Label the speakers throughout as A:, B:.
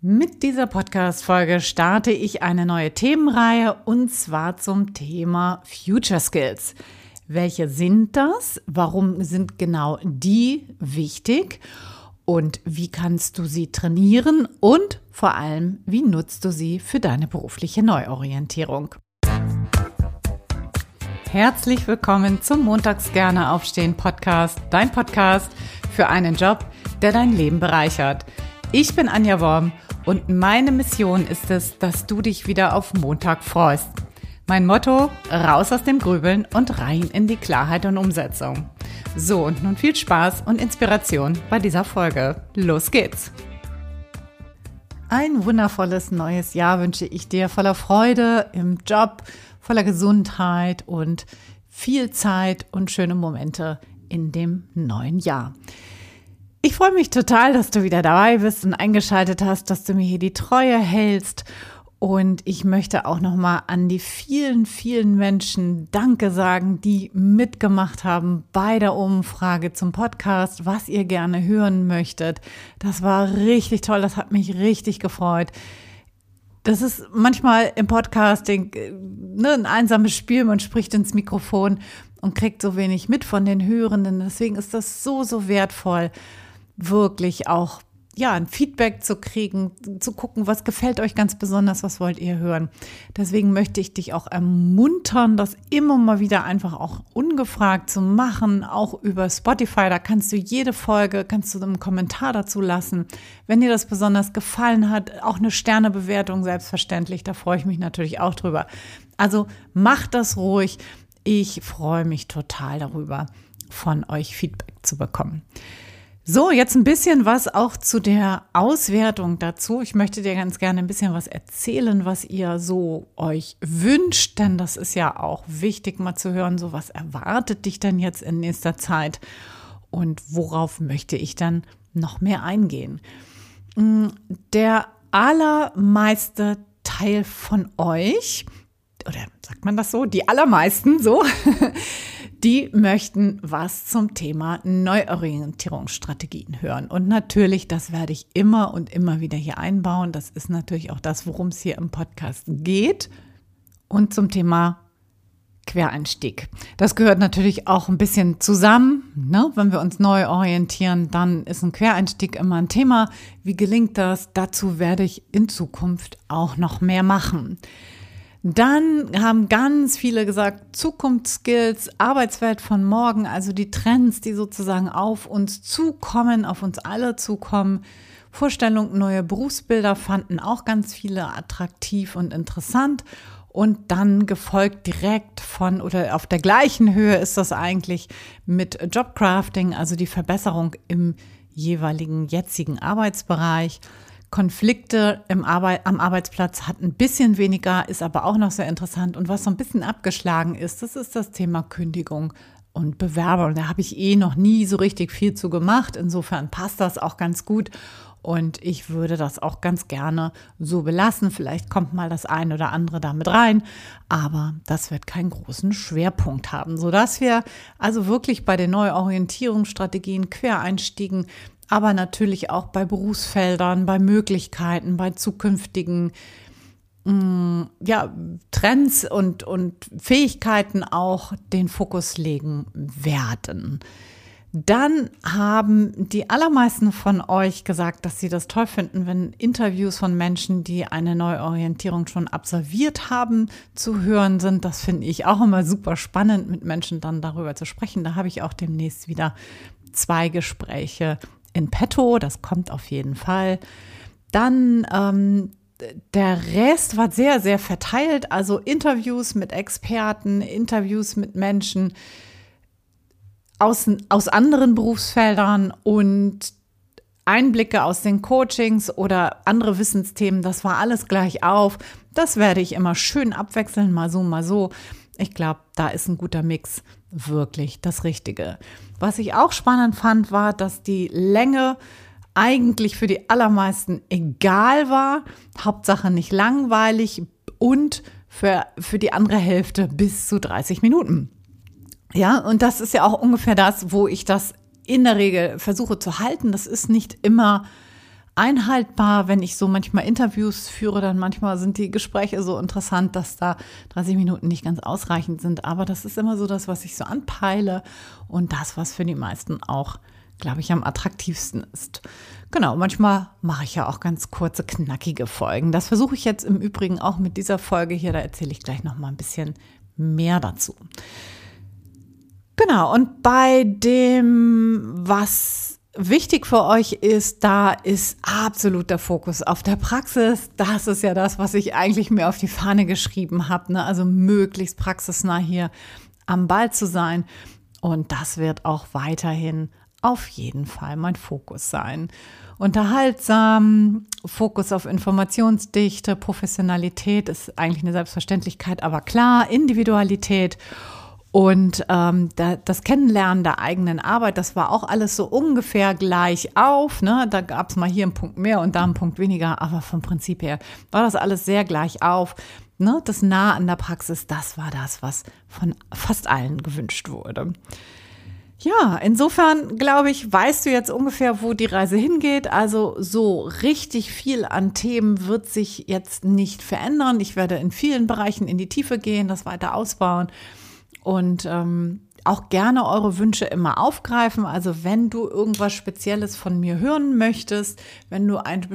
A: Mit dieser Podcast-Folge starte ich eine neue Themenreihe und zwar zum Thema Future Skills. Welche sind das? Warum sind genau die wichtig? Und wie kannst du sie trainieren? Und vor allem, wie nutzt du sie für deine berufliche Neuorientierung? Herzlich willkommen zum Montags gerne aufstehen Podcast, dein Podcast für einen Job, der dein Leben bereichert. Ich bin Anja Worm und meine Mission ist es, dass du dich wieder auf Montag freust. Mein Motto, raus aus dem Grübeln und rein in die Klarheit und Umsetzung. So, und nun viel Spaß und Inspiration bei dieser Folge. Los geht's! Ein wundervolles neues Jahr wünsche ich dir voller Freude im Job, voller Gesundheit und viel Zeit und schöne Momente in dem neuen Jahr. Ich freue mich total, dass du wieder dabei bist und eingeschaltet hast, dass du mir hier die Treue hältst. Und ich möchte auch nochmal an die vielen, vielen Menschen Danke sagen, die mitgemacht haben bei der Umfrage zum Podcast, was ihr gerne hören möchtet. Das war richtig toll, das hat mich richtig gefreut. Das ist manchmal im Podcasting äh, ne, ein einsames Spiel, man spricht ins Mikrofon und kriegt so wenig mit von den Hörenden. Deswegen ist das so, so wertvoll wirklich auch ja, ein Feedback zu kriegen, zu gucken, was gefällt euch ganz besonders, was wollt ihr hören. Deswegen möchte ich dich auch ermuntern, das immer mal wieder einfach auch ungefragt zu machen, auch über Spotify. Da kannst du jede Folge, kannst du einen Kommentar dazu lassen. Wenn dir das besonders gefallen hat, auch eine Sternebewertung selbstverständlich, da freue ich mich natürlich auch drüber. Also mach das ruhig. Ich freue mich total darüber, von euch Feedback zu bekommen. So, jetzt ein bisschen was auch zu der Auswertung dazu. Ich möchte dir ganz gerne ein bisschen was erzählen, was ihr so euch wünscht, denn das ist ja auch wichtig mal zu hören, so was erwartet dich denn jetzt in nächster Zeit und worauf möchte ich dann noch mehr eingehen. Mm, der allermeiste Teil von euch, oder sagt man das so, die allermeisten so, die möchten was zum Thema Neuorientierungsstrategien hören. Und natürlich, das werde ich immer und immer wieder hier einbauen. Das ist natürlich auch das, worum es hier im Podcast geht. Und zum Thema Quereinstieg. Das gehört natürlich auch ein bisschen zusammen. Ne? Wenn wir uns neu orientieren, dann ist ein Quereinstieg immer ein Thema. Wie gelingt das? Dazu werde ich in Zukunft auch noch mehr machen. Dann haben ganz viele gesagt, Zukunftsskills, Arbeitswelt von morgen, also die Trends, die sozusagen auf uns zukommen, auf uns alle zukommen. Vorstellung neue Berufsbilder fanden auch ganz viele attraktiv und interessant. Und dann gefolgt direkt von oder auf der gleichen Höhe ist das eigentlich mit Jobcrafting, also die Verbesserung im jeweiligen jetzigen Arbeitsbereich. Konflikte im Arbeit, am Arbeitsplatz hat ein bisschen weniger, ist aber auch noch sehr interessant. Und was so ein bisschen abgeschlagen ist, das ist das Thema Kündigung und Bewerbung. Da habe ich eh noch nie so richtig viel zu gemacht. Insofern passt das auch ganz gut. Und ich würde das auch ganz gerne so belassen. Vielleicht kommt mal das ein oder andere damit rein, aber das wird keinen großen Schwerpunkt haben, sodass wir also wirklich bei den Neuorientierungsstrategien, Quereinstiegen aber natürlich auch bei Berufsfeldern, bei Möglichkeiten, bei zukünftigen mm, ja, Trends und, und Fähigkeiten auch den Fokus legen werden. Dann haben die allermeisten von euch gesagt, dass sie das toll finden, wenn Interviews von Menschen, die eine Neuorientierung schon absolviert haben, zu hören sind. Das finde ich auch immer super spannend, mit Menschen dann darüber zu sprechen. Da habe ich auch demnächst wieder zwei Gespräche in petto, das kommt auf jeden Fall. Dann ähm, der Rest war sehr, sehr verteilt. Also Interviews mit Experten, Interviews mit Menschen aus, aus anderen Berufsfeldern und Einblicke aus den Coachings oder andere Wissensthemen. Das war alles gleich auf. Das werde ich immer schön abwechseln, mal so, mal so. Ich glaube, da ist ein guter Mix wirklich das Richtige. Was ich auch spannend fand, war, dass die Länge eigentlich für die allermeisten egal war. Hauptsache nicht langweilig und für, für die andere Hälfte bis zu 30 Minuten. Ja, und das ist ja auch ungefähr das, wo ich das in der Regel versuche zu halten. Das ist nicht immer einhaltbar. Wenn ich so manchmal Interviews führe, dann manchmal sind die Gespräche so interessant, dass da 30 Minuten nicht ganz ausreichend sind. Aber das ist immer so das, was ich so anpeile und das, was für die meisten auch, glaube ich, am attraktivsten ist. Genau, manchmal mache ich ja auch ganz kurze, knackige Folgen. Das versuche ich jetzt im Übrigen auch mit dieser Folge hier. Da erzähle ich gleich noch mal ein bisschen mehr dazu. Genau, und bei dem, was wichtig für euch ist, da ist absolut der Fokus auf der Praxis. Das ist ja das, was ich eigentlich mir auf die Fahne geschrieben habe. Ne? Also möglichst praxisnah hier am Ball zu sein. Und das wird auch weiterhin auf jeden Fall mein Fokus sein. Unterhaltsam, Fokus auf Informationsdichte, Professionalität ist eigentlich eine Selbstverständlichkeit, aber klar, Individualität und ähm, da, das Kennenlernen der eigenen Arbeit, das war auch alles so ungefähr gleich auf. Ne? Da gab es mal hier einen Punkt mehr und da einen Punkt weniger, aber vom Prinzip her war das alles sehr gleich auf. Ne? Das Nah an der Praxis, das war das, was von fast allen gewünscht wurde. Ja, insofern glaube ich, weißt du jetzt ungefähr, wo die Reise hingeht. Also so richtig viel an Themen wird sich jetzt nicht verändern. Ich werde in vielen Bereichen in die Tiefe gehen, das weiter ausbauen und ähm, auch gerne eure Wünsche immer aufgreifen. Also wenn du irgendwas Spezielles von mir hören möchtest, wenn du ein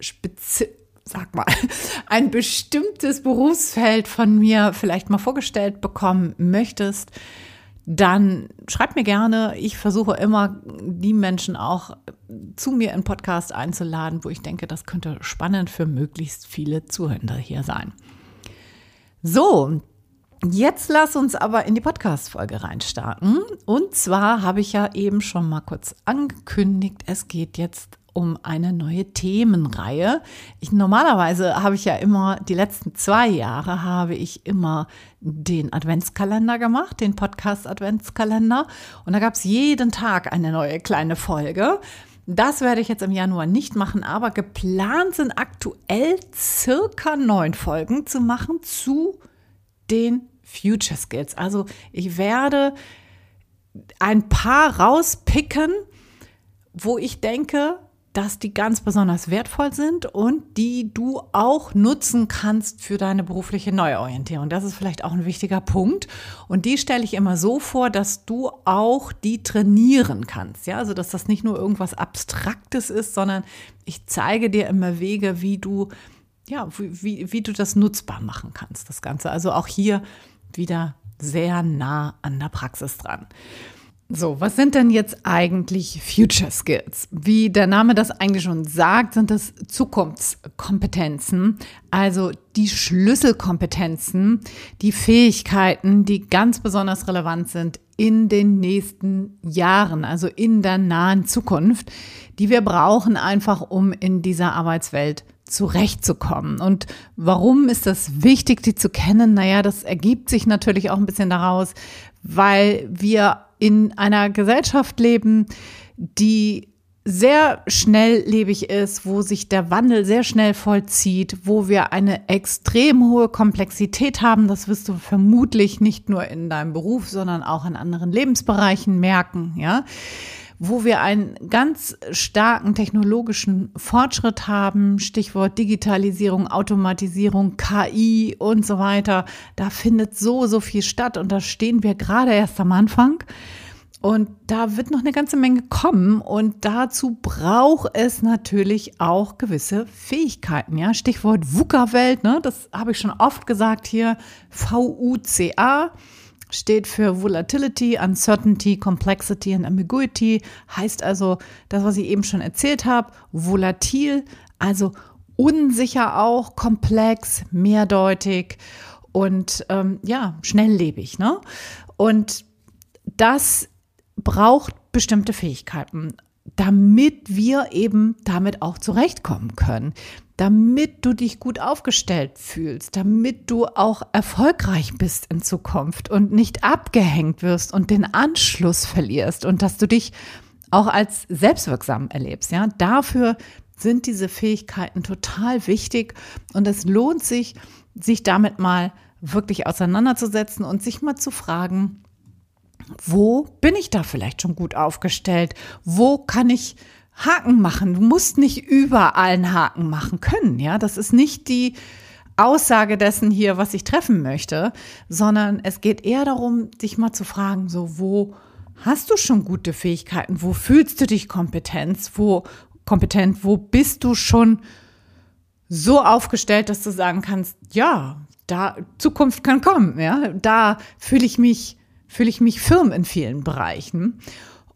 A: Spezi sag mal, ein bestimmtes Berufsfeld von mir vielleicht mal vorgestellt bekommen möchtest, dann schreib mir gerne. Ich versuche immer, die Menschen auch zu mir in Podcast einzuladen, wo ich denke, das könnte spannend für möglichst viele Zuhörer hier sein. So, Jetzt lass uns aber in die Podcast-Folge reinstarten. Und zwar habe ich ja eben schon mal kurz angekündigt, es geht jetzt um eine neue Themenreihe. Ich, normalerweise habe ich ja immer, die letzten zwei Jahre habe ich immer den Adventskalender gemacht, den Podcast-Adventskalender. Und da gab es jeden Tag eine neue kleine Folge. Das werde ich jetzt im Januar nicht machen, aber geplant sind aktuell circa neun Folgen zu machen zu den Future Skills. Also ich werde ein paar rauspicken, wo ich denke, dass die ganz besonders wertvoll sind und die du auch nutzen kannst für deine berufliche Neuorientierung. Das ist vielleicht auch ein wichtiger Punkt. Und die stelle ich immer so vor, dass du auch die trainieren kannst. Ja, also dass das nicht nur irgendwas Abstraktes ist, sondern ich zeige dir immer Wege, wie du ja, wie, wie du das nutzbar machen kannst, das Ganze. Also auch hier wieder sehr nah an der Praxis dran. So, was sind denn jetzt eigentlich Future Skills? Wie der Name das eigentlich schon sagt, sind das Zukunftskompetenzen, also die Schlüsselkompetenzen, die Fähigkeiten, die ganz besonders relevant sind in den nächsten Jahren, also in der nahen Zukunft, die wir brauchen einfach, um in dieser Arbeitswelt zurechtzukommen. Und warum ist das wichtig, die zu kennen? Naja, das ergibt sich natürlich auch ein bisschen daraus, weil wir in einer Gesellschaft leben, die sehr schnelllebig ist, wo sich der Wandel sehr schnell vollzieht, wo wir eine extrem hohe Komplexität haben. Das wirst du vermutlich nicht nur in deinem Beruf, sondern auch in anderen Lebensbereichen merken, ja wo wir einen ganz starken technologischen Fortschritt haben, Stichwort Digitalisierung, Automatisierung, KI und so weiter. Da findet so, so viel statt und da stehen wir gerade erst am Anfang. Und da wird noch eine ganze Menge kommen und dazu braucht es natürlich auch gewisse Fähigkeiten. Ja, Stichwort VUCA-Welt, ne? das habe ich schon oft gesagt hier, VUCA steht für Volatility, Uncertainty, Complexity and Ambiguity. Heißt also, das, was ich eben schon erzählt habe, volatil, also unsicher auch, komplex, mehrdeutig und ähm, ja, schnelllebig. Ne? Und das braucht bestimmte Fähigkeiten, damit wir eben damit auch zurechtkommen können damit du dich gut aufgestellt fühlst, damit du auch erfolgreich bist in Zukunft und nicht abgehängt wirst und den Anschluss verlierst und dass du dich auch als selbstwirksam erlebst. Ja, dafür sind diese Fähigkeiten total wichtig und es lohnt sich, sich damit mal wirklich auseinanderzusetzen und sich mal zu fragen, wo bin ich da vielleicht schon gut aufgestellt? Wo kann ich Haken machen. Du musst nicht überall einen Haken machen können. Ja, das ist nicht die Aussage dessen hier, was ich treffen möchte, sondern es geht eher darum, dich mal zu fragen, so, wo hast du schon gute Fähigkeiten? Wo fühlst du dich kompetent? Wo, kompetent? Wo bist du schon so aufgestellt, dass du sagen kannst, ja, da Zukunft kann kommen, ja, da fühle ich mich, fühle ich mich firm in vielen Bereichen.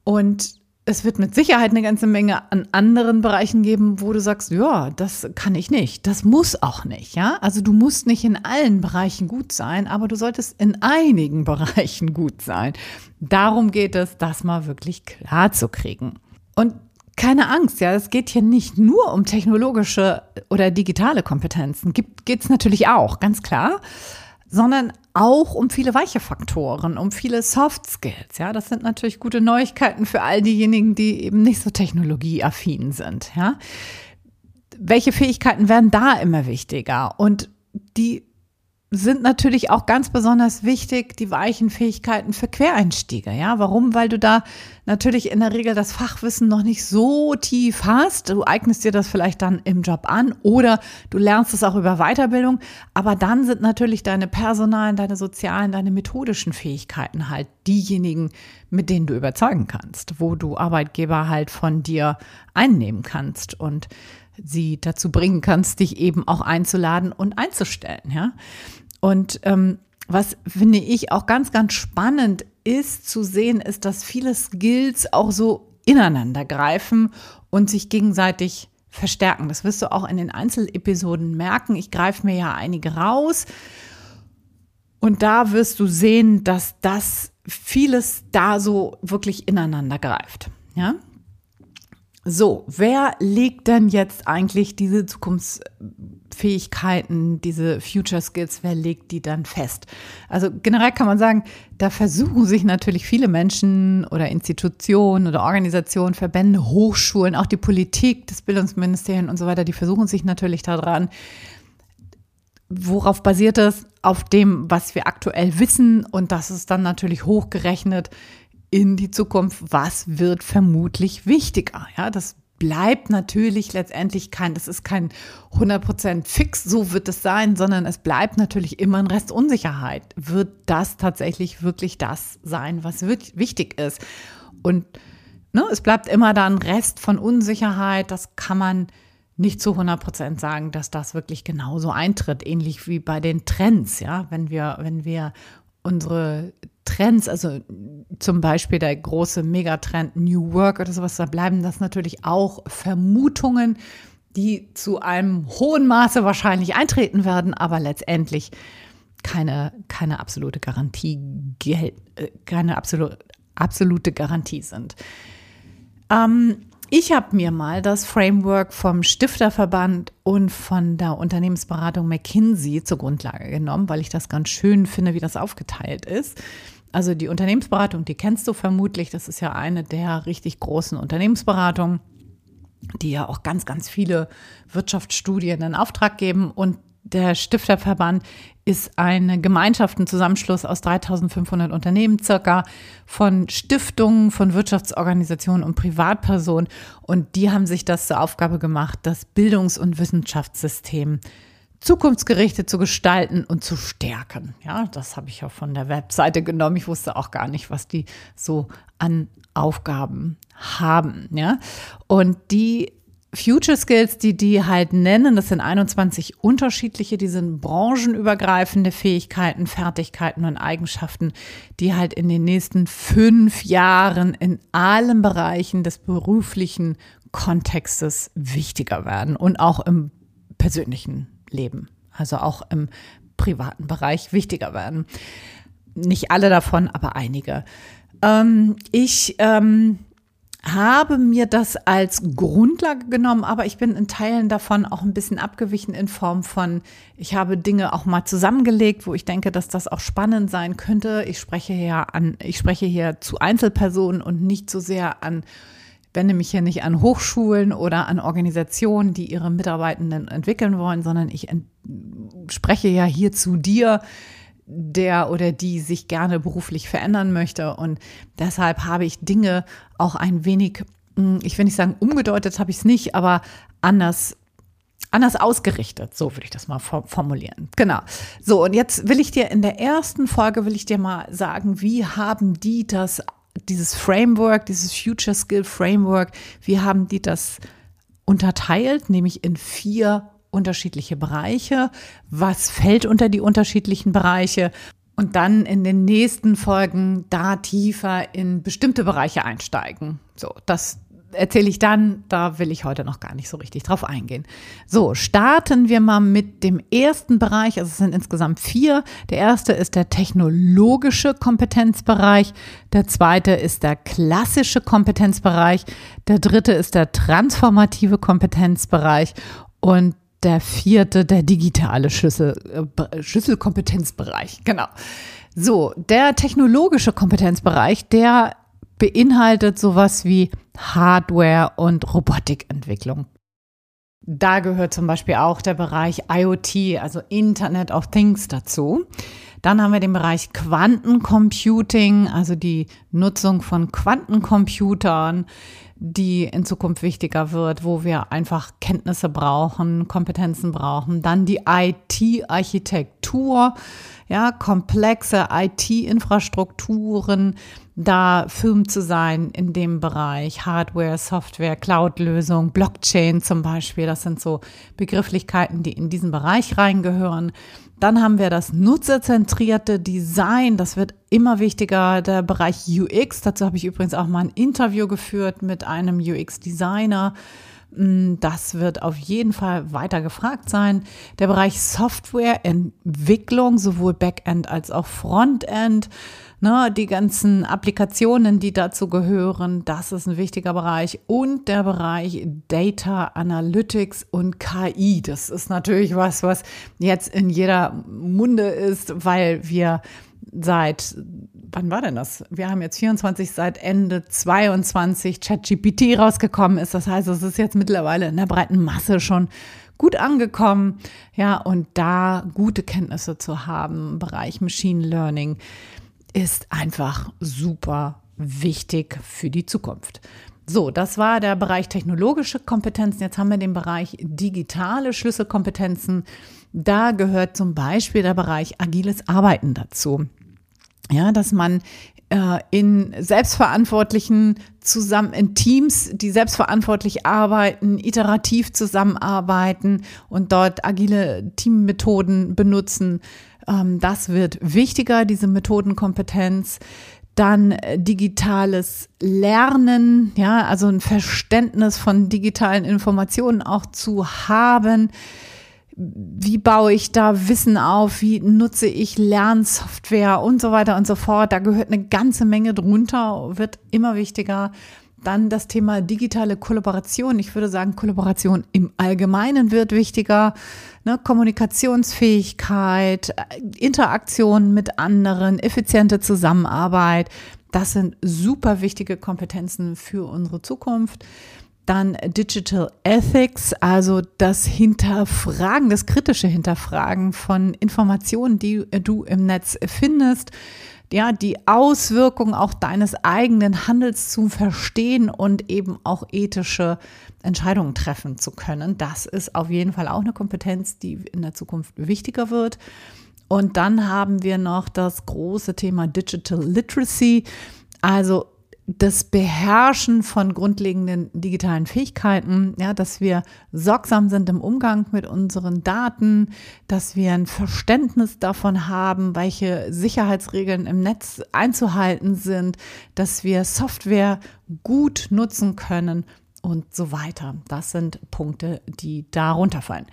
A: Und es wird mit Sicherheit eine ganze Menge an anderen Bereichen geben, wo du sagst, ja, das kann ich nicht. Das muss auch nicht, ja. Also du musst nicht in allen Bereichen gut sein, aber du solltest in einigen Bereichen gut sein. Darum geht es, das mal wirklich klar zu kriegen. Und keine Angst, ja, es geht hier nicht nur um technologische oder digitale Kompetenzen. Geht es natürlich auch, ganz klar sondern auch um viele weiche Faktoren, um viele Soft Skills. Ja, das sind natürlich gute Neuigkeiten für all diejenigen, die eben nicht so technologieaffin sind. Ja, welche Fähigkeiten werden da immer wichtiger? Und die sind natürlich auch ganz besonders wichtig, die weichen Fähigkeiten für Quereinsteiger. Ja, warum? Weil du da natürlich in der Regel das Fachwissen noch nicht so tief hast. Du eignest dir das vielleicht dann im Job an oder du lernst es auch über Weiterbildung. Aber dann sind natürlich deine personalen, deine sozialen, deine methodischen Fähigkeiten halt diejenigen, mit denen du überzeugen kannst, wo du Arbeitgeber halt von dir einnehmen kannst und sie dazu bringen kannst, dich eben auch einzuladen und einzustellen. Ja, und ähm, was finde ich auch ganz, ganz spannend ist zu sehen, ist, dass viele Skills auch so ineinander greifen und sich gegenseitig verstärken. Das wirst du auch in den Einzelepisoden merken. Ich greife mir ja einige raus. Und da wirst du sehen, dass das vieles da so wirklich ineinander greift. Ja? So, wer legt denn jetzt eigentlich diese Zukunftsfähigkeiten, diese Future Skills, wer legt die dann fest? Also generell kann man sagen, da versuchen sich natürlich viele Menschen oder Institutionen oder Organisationen, Verbände, Hochschulen, auch die Politik, das Bildungsministerium und so weiter, die versuchen sich natürlich daran, worauf basiert das? Auf dem, was wir aktuell wissen und das ist dann natürlich hochgerechnet in die Zukunft, was wird vermutlich wichtiger. Ja, das bleibt natürlich letztendlich kein, das ist kein 100% fix, so wird es sein, sondern es bleibt natürlich immer ein Rest Unsicherheit. Wird das tatsächlich wirklich das sein, was wichtig ist? Und ne, es bleibt immer da ein Rest von Unsicherheit, das kann man nicht zu 100 sagen, dass das wirklich genauso eintritt, ähnlich wie bei den Trends, ja, wenn wir, wenn wir unsere Trends, also zum Beispiel der große Megatrend New Work oder sowas, da bleiben das natürlich auch Vermutungen, die zu einem hohen Maße wahrscheinlich eintreten werden, aber letztendlich keine, keine absolute Garantie, äh, keine absolute, absolute Garantie sind. Ähm, ich habe mir mal das Framework vom Stifterverband und von der Unternehmensberatung McKinsey zur Grundlage genommen, weil ich das ganz schön finde, wie das aufgeteilt ist. Also die Unternehmensberatung, die kennst du vermutlich, das ist ja eine der richtig großen Unternehmensberatungen, die ja auch ganz, ganz viele Wirtschaftsstudien in Auftrag geben. Und der Stifterverband ist eine Gemeinschaft, ein Zusammenschluss aus 3500 Unternehmen circa von Stiftungen, von Wirtschaftsorganisationen und Privatpersonen. Und die haben sich das zur Aufgabe gemacht, das Bildungs- und Wissenschaftssystem zukunftsgerichtet zu gestalten und zu stärken. Ja, das habe ich auch von der Webseite genommen. Ich wusste auch gar nicht, was die so an Aufgaben haben. Ja, und die Future Skills, die die halt nennen, das sind 21 unterschiedliche, die sind branchenübergreifende Fähigkeiten, Fertigkeiten und Eigenschaften, die halt in den nächsten fünf Jahren in allen Bereichen des beruflichen Kontextes wichtiger werden und auch im persönlichen Leben, also auch im privaten Bereich wichtiger werden. Nicht alle davon, aber einige. Ähm, ich ähm, habe mir das als Grundlage genommen, aber ich bin in Teilen davon auch ein bisschen abgewichen in Form von, ich habe Dinge auch mal zusammengelegt, wo ich denke, dass das auch spannend sein könnte. Ich spreche hier an, ich spreche hier zu Einzelpersonen und nicht so sehr an, wende mich hier nicht an Hochschulen oder an Organisationen, die ihre Mitarbeitenden entwickeln wollen, sondern ich spreche ja hier zu dir, der oder die sich gerne beruflich verändern möchte. Und deshalb habe ich Dinge auch ein wenig hm, ich will nicht sagen umgedeutet habe ich es nicht, aber anders anders ausgerichtet, so würde ich das mal formulieren. Genau. So, und jetzt will ich dir in der ersten Folge will ich dir mal sagen, wie haben die das dieses Framework, dieses Future Skill Framework, wie haben die das unterteilt, nämlich in vier unterschiedliche Bereiche. Was fällt unter die unterschiedlichen Bereiche? Und dann in den nächsten Folgen da tiefer in bestimmte Bereiche einsteigen. So, das erzähle ich dann, da will ich heute noch gar nicht so richtig drauf eingehen. So, starten wir mal mit dem ersten Bereich, also es sind insgesamt vier. Der erste ist der technologische Kompetenzbereich, der zweite ist der klassische Kompetenzbereich, der dritte ist der transformative Kompetenzbereich und der vierte, der digitale Schlüssel, äh, Schlüsselkompetenzbereich. Genau. So, der technologische Kompetenzbereich, der beinhaltet sowas wie Hardware und Robotikentwicklung. Da gehört zum Beispiel auch der Bereich IoT, also Internet of Things dazu. Dann haben wir den Bereich Quantencomputing, also die Nutzung von Quantencomputern, die in Zukunft wichtiger wird, wo wir einfach Kenntnisse brauchen, Kompetenzen brauchen. Dann die IT-Architektur, ja, komplexe IT-Infrastrukturen, da Firmen zu sein in dem Bereich Hardware, Software, Cloud-Lösung, Blockchain zum Beispiel. Das sind so Begrifflichkeiten, die in diesen Bereich reingehören. Dann haben wir das nutzerzentrierte Design. Das wird immer wichtiger. Der Bereich UX. Dazu habe ich übrigens auch mal ein Interview geführt mit einem UX-Designer. Mm, das wird auf jeden Fall weiter gefragt sein. Der Bereich Softwareentwicklung, sowohl Backend als auch Frontend, ne, die ganzen Applikationen, die dazu gehören, das ist ein wichtiger Bereich. Und der Bereich Data Analytics und KI. Das ist natürlich was, was jetzt in jeder Munde ist, weil wir seit, wann war denn das? Wir haben jetzt 24, seit Ende 22 ChatGPT rausgekommen ist. Das heißt, es ist jetzt mittlerweile in der breiten Masse schon gut angekommen. Ja, und da gute Kenntnisse zu haben im Bereich Machine Learning ist einfach super wichtig für die Zukunft. So, das war der Bereich technologische Kompetenzen. Jetzt haben wir den Bereich digitale Schlüsselkompetenzen. Da gehört zum Beispiel der Bereich agiles Arbeiten dazu. Ja, dass man äh, in selbstverantwortlichen zusammen in Teams, die selbstverantwortlich arbeiten, iterativ zusammenarbeiten und dort agile Teammethoden benutzen. Ähm, das wird wichtiger, diese Methodenkompetenz dann äh, digitales Lernen, ja, also ein Verständnis von digitalen Informationen auch zu haben wie baue ich da Wissen auf, wie nutze ich Lernsoftware und so weiter und so fort. Da gehört eine ganze Menge drunter, wird immer wichtiger. Dann das Thema digitale Kollaboration. Ich würde sagen, Kollaboration im Allgemeinen wird wichtiger. Ne, Kommunikationsfähigkeit, Interaktion mit anderen, effiziente Zusammenarbeit. Das sind super wichtige Kompetenzen für unsere Zukunft. Dann Digital Ethics, also das Hinterfragen, das kritische Hinterfragen von Informationen, die du im Netz findest. Ja, die Auswirkungen auch deines eigenen Handels zu verstehen und eben auch ethische Entscheidungen treffen zu können. Das ist auf jeden Fall auch eine Kompetenz, die in der Zukunft wichtiger wird. Und dann haben wir noch das große Thema Digital Literacy, also das Beherrschen von grundlegenden digitalen Fähigkeiten, ja, dass wir sorgsam sind im Umgang mit unseren Daten, dass wir ein Verständnis davon haben, welche Sicherheitsregeln im Netz einzuhalten sind, dass wir Software gut nutzen können und so weiter. Das sind Punkte, die darunter fallen.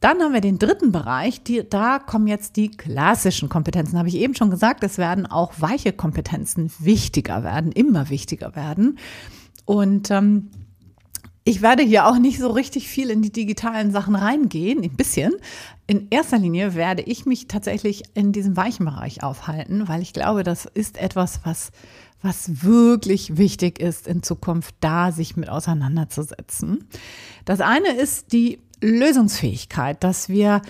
A: Dann haben wir den dritten Bereich, die, da kommen jetzt die klassischen Kompetenzen. Habe ich eben schon gesagt, es werden auch weiche Kompetenzen wichtiger werden, immer wichtiger werden. Und ähm, ich werde hier auch nicht so richtig viel in die digitalen Sachen reingehen, ein bisschen. In erster Linie werde ich mich tatsächlich in diesem weichen Bereich aufhalten, weil ich glaube, das ist etwas, was, was wirklich wichtig ist in Zukunft, da sich mit auseinanderzusetzen. Das eine ist die Lösungsfähigkeit, dass wir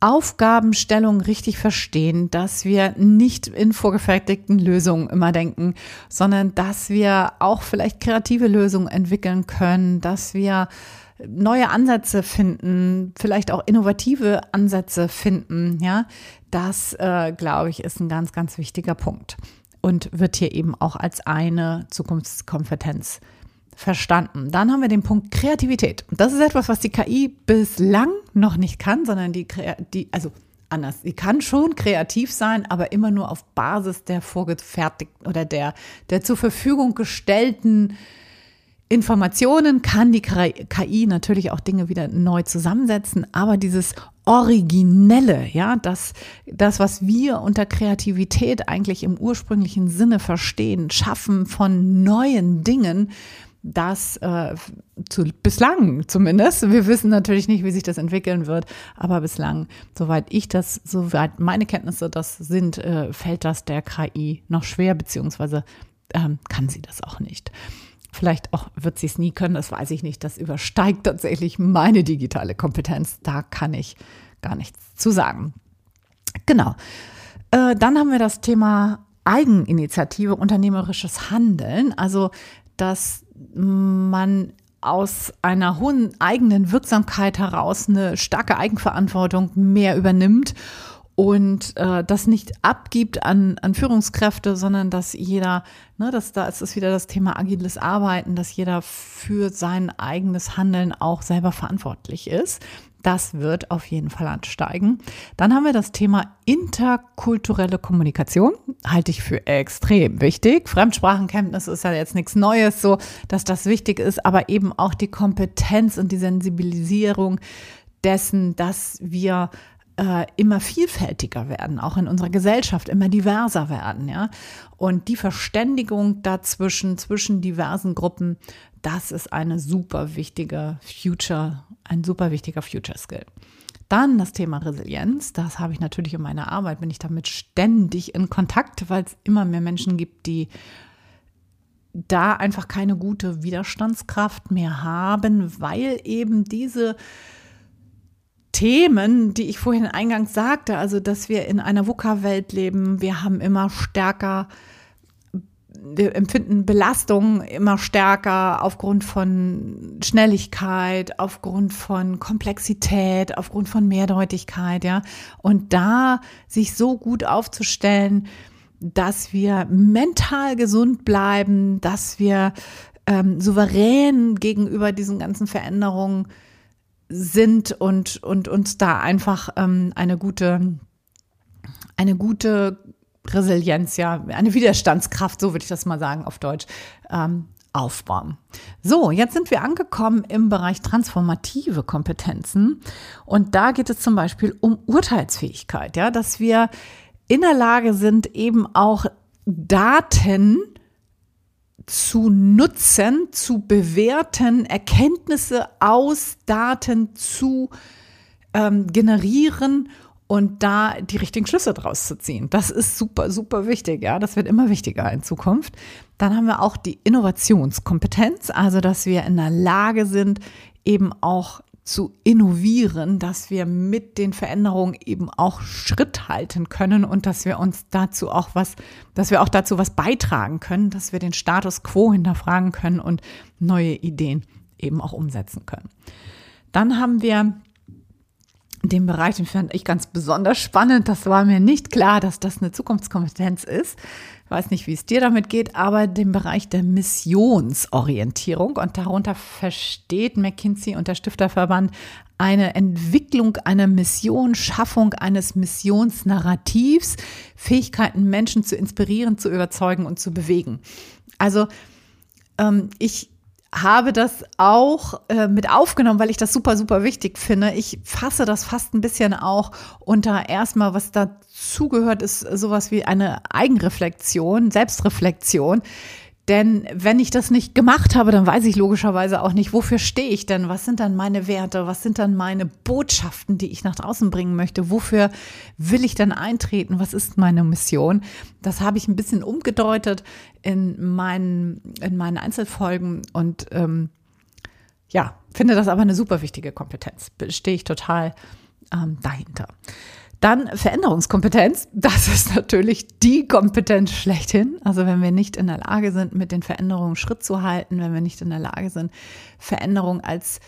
A: Aufgabenstellung richtig verstehen, dass wir nicht in vorgefertigten Lösungen immer denken, sondern dass wir auch vielleicht kreative Lösungen entwickeln können, dass wir neue Ansätze finden, vielleicht auch innovative Ansätze finden, ja, das äh, glaube ich ist ein ganz, ganz wichtiger Punkt und wird hier eben auch als eine Zukunftskompetenz verstanden. Dann haben wir den Punkt Kreativität. Das ist etwas, was die KI bislang noch nicht kann, sondern die, die also anders. Sie kann schon kreativ sein, aber immer nur auf Basis der vorgefertigten oder der, der zur Verfügung gestellten Informationen kann die KI natürlich auch Dinge wieder neu zusammensetzen, aber dieses Originelle, ja, das, das, was wir unter Kreativität eigentlich im ursprünglichen Sinne verstehen, Schaffen von neuen Dingen, das äh, zu, bislang zumindest. Wir wissen natürlich nicht, wie sich das entwickeln wird, aber bislang, soweit ich das, soweit meine Kenntnisse das sind, äh, fällt das der KI noch schwer, beziehungsweise ähm, kann sie das auch nicht. Vielleicht auch wird sie es nie können, das weiß ich nicht. Das übersteigt tatsächlich meine digitale Kompetenz. Da kann ich gar nichts zu sagen. Genau. Äh, dann haben wir das Thema Eigeninitiative, unternehmerisches Handeln. Also, dass man aus einer hohen eigenen Wirksamkeit heraus eine starke Eigenverantwortung mehr übernimmt und äh, das nicht abgibt an, an Führungskräfte, sondern dass jeder, ne, dass da ist es wieder das Thema agiles Arbeiten, dass jeder für sein eigenes Handeln auch selber verantwortlich ist. Das wird auf jeden Fall ansteigen. Dann haben wir das Thema interkulturelle Kommunikation. Halte ich für extrem wichtig. Fremdsprachenkenntnis ist ja jetzt nichts Neues, so dass das wichtig ist, aber eben auch die Kompetenz und die Sensibilisierung dessen, dass wir äh, immer vielfältiger werden, auch in unserer Gesellschaft immer diverser werden, ja. Und die Verständigung dazwischen, zwischen diversen Gruppen, das ist eine super wichtige Future, ein super wichtiger Future Skill. Dann das Thema Resilienz. Das habe ich natürlich in meiner Arbeit, bin ich damit ständig in Kontakt, weil es immer mehr Menschen gibt, die da einfach keine gute Widerstandskraft mehr haben, weil eben diese Themen, die ich vorhin eingangs sagte, also dass wir in einer VUCA-Welt leben, wir haben immer stärker, wir empfinden Belastungen immer stärker aufgrund von Schnelligkeit, aufgrund von Komplexität, aufgrund von Mehrdeutigkeit, ja. Und da sich so gut aufzustellen, dass wir mental gesund bleiben, dass wir ähm, souverän gegenüber diesen ganzen Veränderungen sind und, und uns da einfach ähm, eine gute, eine gute Resilienz, ja, eine Widerstandskraft, so würde ich das mal sagen auf Deutsch, ähm, aufbauen. So, jetzt sind wir angekommen im Bereich transformative Kompetenzen und da geht es zum Beispiel um Urteilsfähigkeit, ja, dass wir in der Lage sind, eben auch Daten zu nutzen, zu bewerten, Erkenntnisse aus Daten zu ähm, generieren und da die richtigen Schlüsse draus zu ziehen. Das ist super, super wichtig. Ja, das wird immer wichtiger in Zukunft. Dann haben wir auch die Innovationskompetenz, also dass wir in der Lage sind, eben auch zu innovieren, dass wir mit den Veränderungen eben auch Schritt halten können und dass wir uns dazu auch was, dass wir auch dazu was beitragen können, dass wir den Status quo hinterfragen können und neue Ideen eben auch umsetzen können. Dann haben wir den Bereich, den fand ich ganz besonders spannend. Das war mir nicht klar, dass das eine Zukunftskompetenz ist. Weiß nicht, wie es dir damit geht, aber den Bereich der Missionsorientierung. Und darunter versteht McKinsey und der Stifterverband eine Entwicklung einer Mission, Schaffung eines Missionsnarrativs, Fähigkeiten, Menschen zu inspirieren, zu überzeugen und zu bewegen. Also ähm, ich habe das auch äh, mit aufgenommen, weil ich das super, super wichtig finde. Ich fasse das fast ein bisschen auch unter erstmal, was dazugehört, ist sowas wie eine Eigenreflexion, Selbstreflexion. Denn wenn ich das nicht gemacht habe, dann weiß ich logischerweise auch nicht, wofür stehe ich denn? Was sind dann meine Werte? Was sind dann meine Botschaften, die ich nach draußen bringen möchte? Wofür will ich dann eintreten? Was ist meine Mission? Das habe ich ein bisschen umgedeutet in meinen, in meinen Einzelfolgen und ähm, ja, finde das aber eine super wichtige Kompetenz. Stehe ich total ähm, dahinter. Dann Veränderungskompetenz. Das ist natürlich die Kompetenz schlechthin. Also wenn wir nicht in der Lage sind, mit den Veränderungen Schritt zu halten, wenn wir nicht in der Lage sind, Veränderungen als,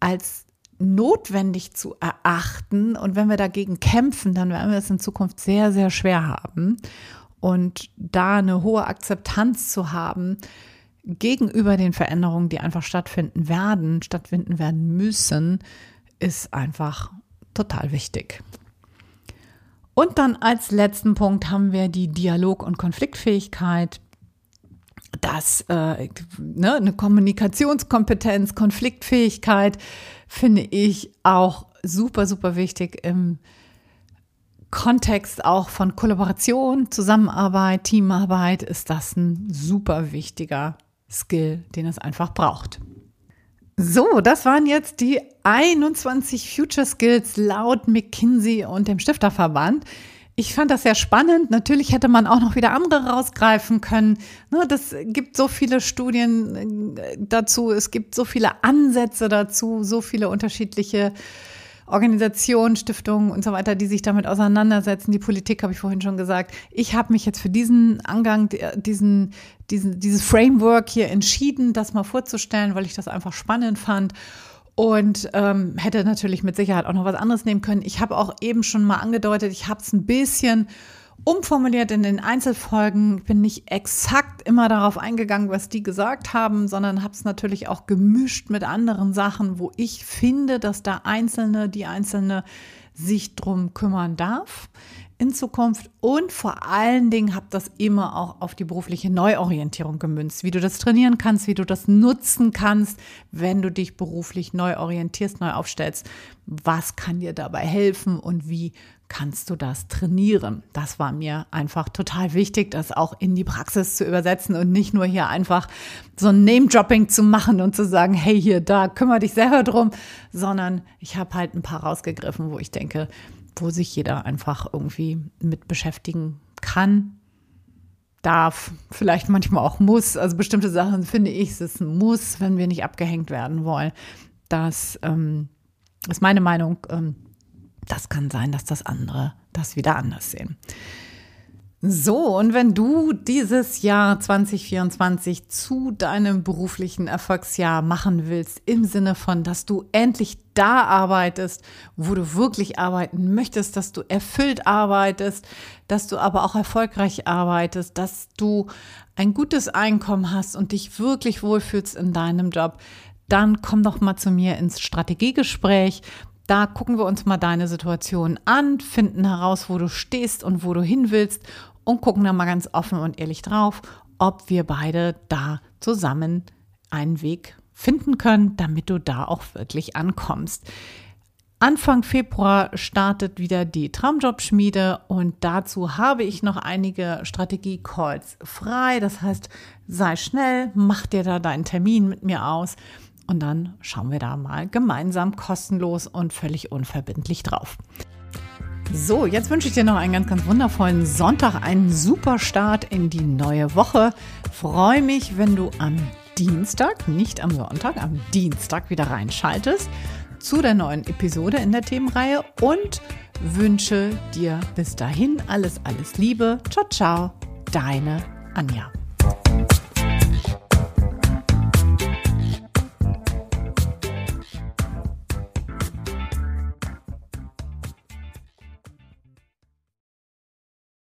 A: als notwendig zu erachten und wenn wir dagegen kämpfen, dann werden wir es in Zukunft sehr, sehr schwer haben. Und da eine hohe Akzeptanz zu haben gegenüber den Veränderungen, die einfach stattfinden werden, stattfinden werden müssen, ist einfach total wichtig. Und dann als letzten Punkt haben wir die Dialog- und Konfliktfähigkeit. Das, äh, ne, eine Kommunikationskompetenz, Konfliktfähigkeit finde ich auch super, super wichtig im Kontext auch von Kollaboration, Zusammenarbeit, Teamarbeit ist das ein super wichtiger Skill, den es einfach braucht. So, das waren jetzt die 21 Future Skills laut McKinsey und dem Stifterverband. Ich fand das sehr spannend. Natürlich hätte man auch noch wieder andere rausgreifen können. Ne, das gibt so viele Studien äh, dazu, es gibt so viele Ansätze dazu, so viele unterschiedliche Organisationen, Stiftungen und so weiter, die sich damit auseinandersetzen. Die Politik habe ich vorhin schon gesagt. Ich habe mich jetzt für diesen Angang, diesen, diesen, dieses Framework hier entschieden, das mal vorzustellen, weil ich das einfach spannend fand und ähm, hätte natürlich mit Sicherheit auch noch was anderes nehmen können. Ich habe auch eben schon mal angedeutet, ich habe es ein bisschen umformuliert in den Einzelfolgen, bin nicht exakt immer darauf eingegangen, was die gesagt haben, sondern habe es natürlich auch gemischt mit anderen Sachen, wo ich finde, dass da Einzelne, die Einzelne sich drum kümmern darf in Zukunft. Und vor allen Dingen habe das immer auch auf die berufliche Neuorientierung gemünzt, wie du das trainieren kannst, wie du das nutzen kannst, wenn du dich beruflich neu orientierst, neu aufstellst. Was kann dir dabei helfen und wie kannst du das trainieren? Das war mir einfach total wichtig, das auch in die Praxis zu übersetzen und nicht nur hier einfach so ein Name-Dropping zu machen und zu sagen, hey, hier, da, kümmere dich selber drum, sondern ich habe halt ein paar rausgegriffen, wo ich denke, wo sich jeder einfach irgendwie mit beschäftigen kann, darf, vielleicht manchmal auch muss. Also bestimmte Sachen finde ich, es ist ein Muss, wenn wir nicht abgehängt werden wollen. Das ähm, ist meine Meinung. Ähm, das kann sein, dass das andere das wieder anders sehen. So, und wenn du dieses Jahr 2024 zu deinem beruflichen Erfolgsjahr machen willst, im Sinne von, dass du endlich da arbeitest, wo du wirklich arbeiten möchtest, dass du erfüllt arbeitest, dass du aber auch erfolgreich arbeitest, dass du ein gutes Einkommen hast und dich wirklich wohlfühlst in deinem Job, dann komm doch mal zu mir ins Strategiegespräch. Da gucken wir uns mal deine Situation an, finden heraus, wo du stehst und wo du hin willst und gucken da mal ganz offen und ehrlich drauf, ob wir beide da zusammen einen Weg finden können, damit du da auch wirklich ankommst. Anfang Februar startet wieder die Traumjob-Schmiede und dazu habe ich noch einige Strategie-Calls frei. Das heißt, sei schnell, mach dir da deinen Termin mit mir aus und dann schauen wir da mal gemeinsam kostenlos und völlig unverbindlich drauf. So, jetzt wünsche ich dir noch einen ganz, ganz wundervollen Sonntag, einen super Start in die neue Woche. Freue mich, wenn du am Dienstag, nicht am Sonntag, am Dienstag wieder reinschaltest zu der neuen Episode in der Themenreihe und wünsche dir bis dahin alles, alles Liebe. Ciao, ciao, deine Anja.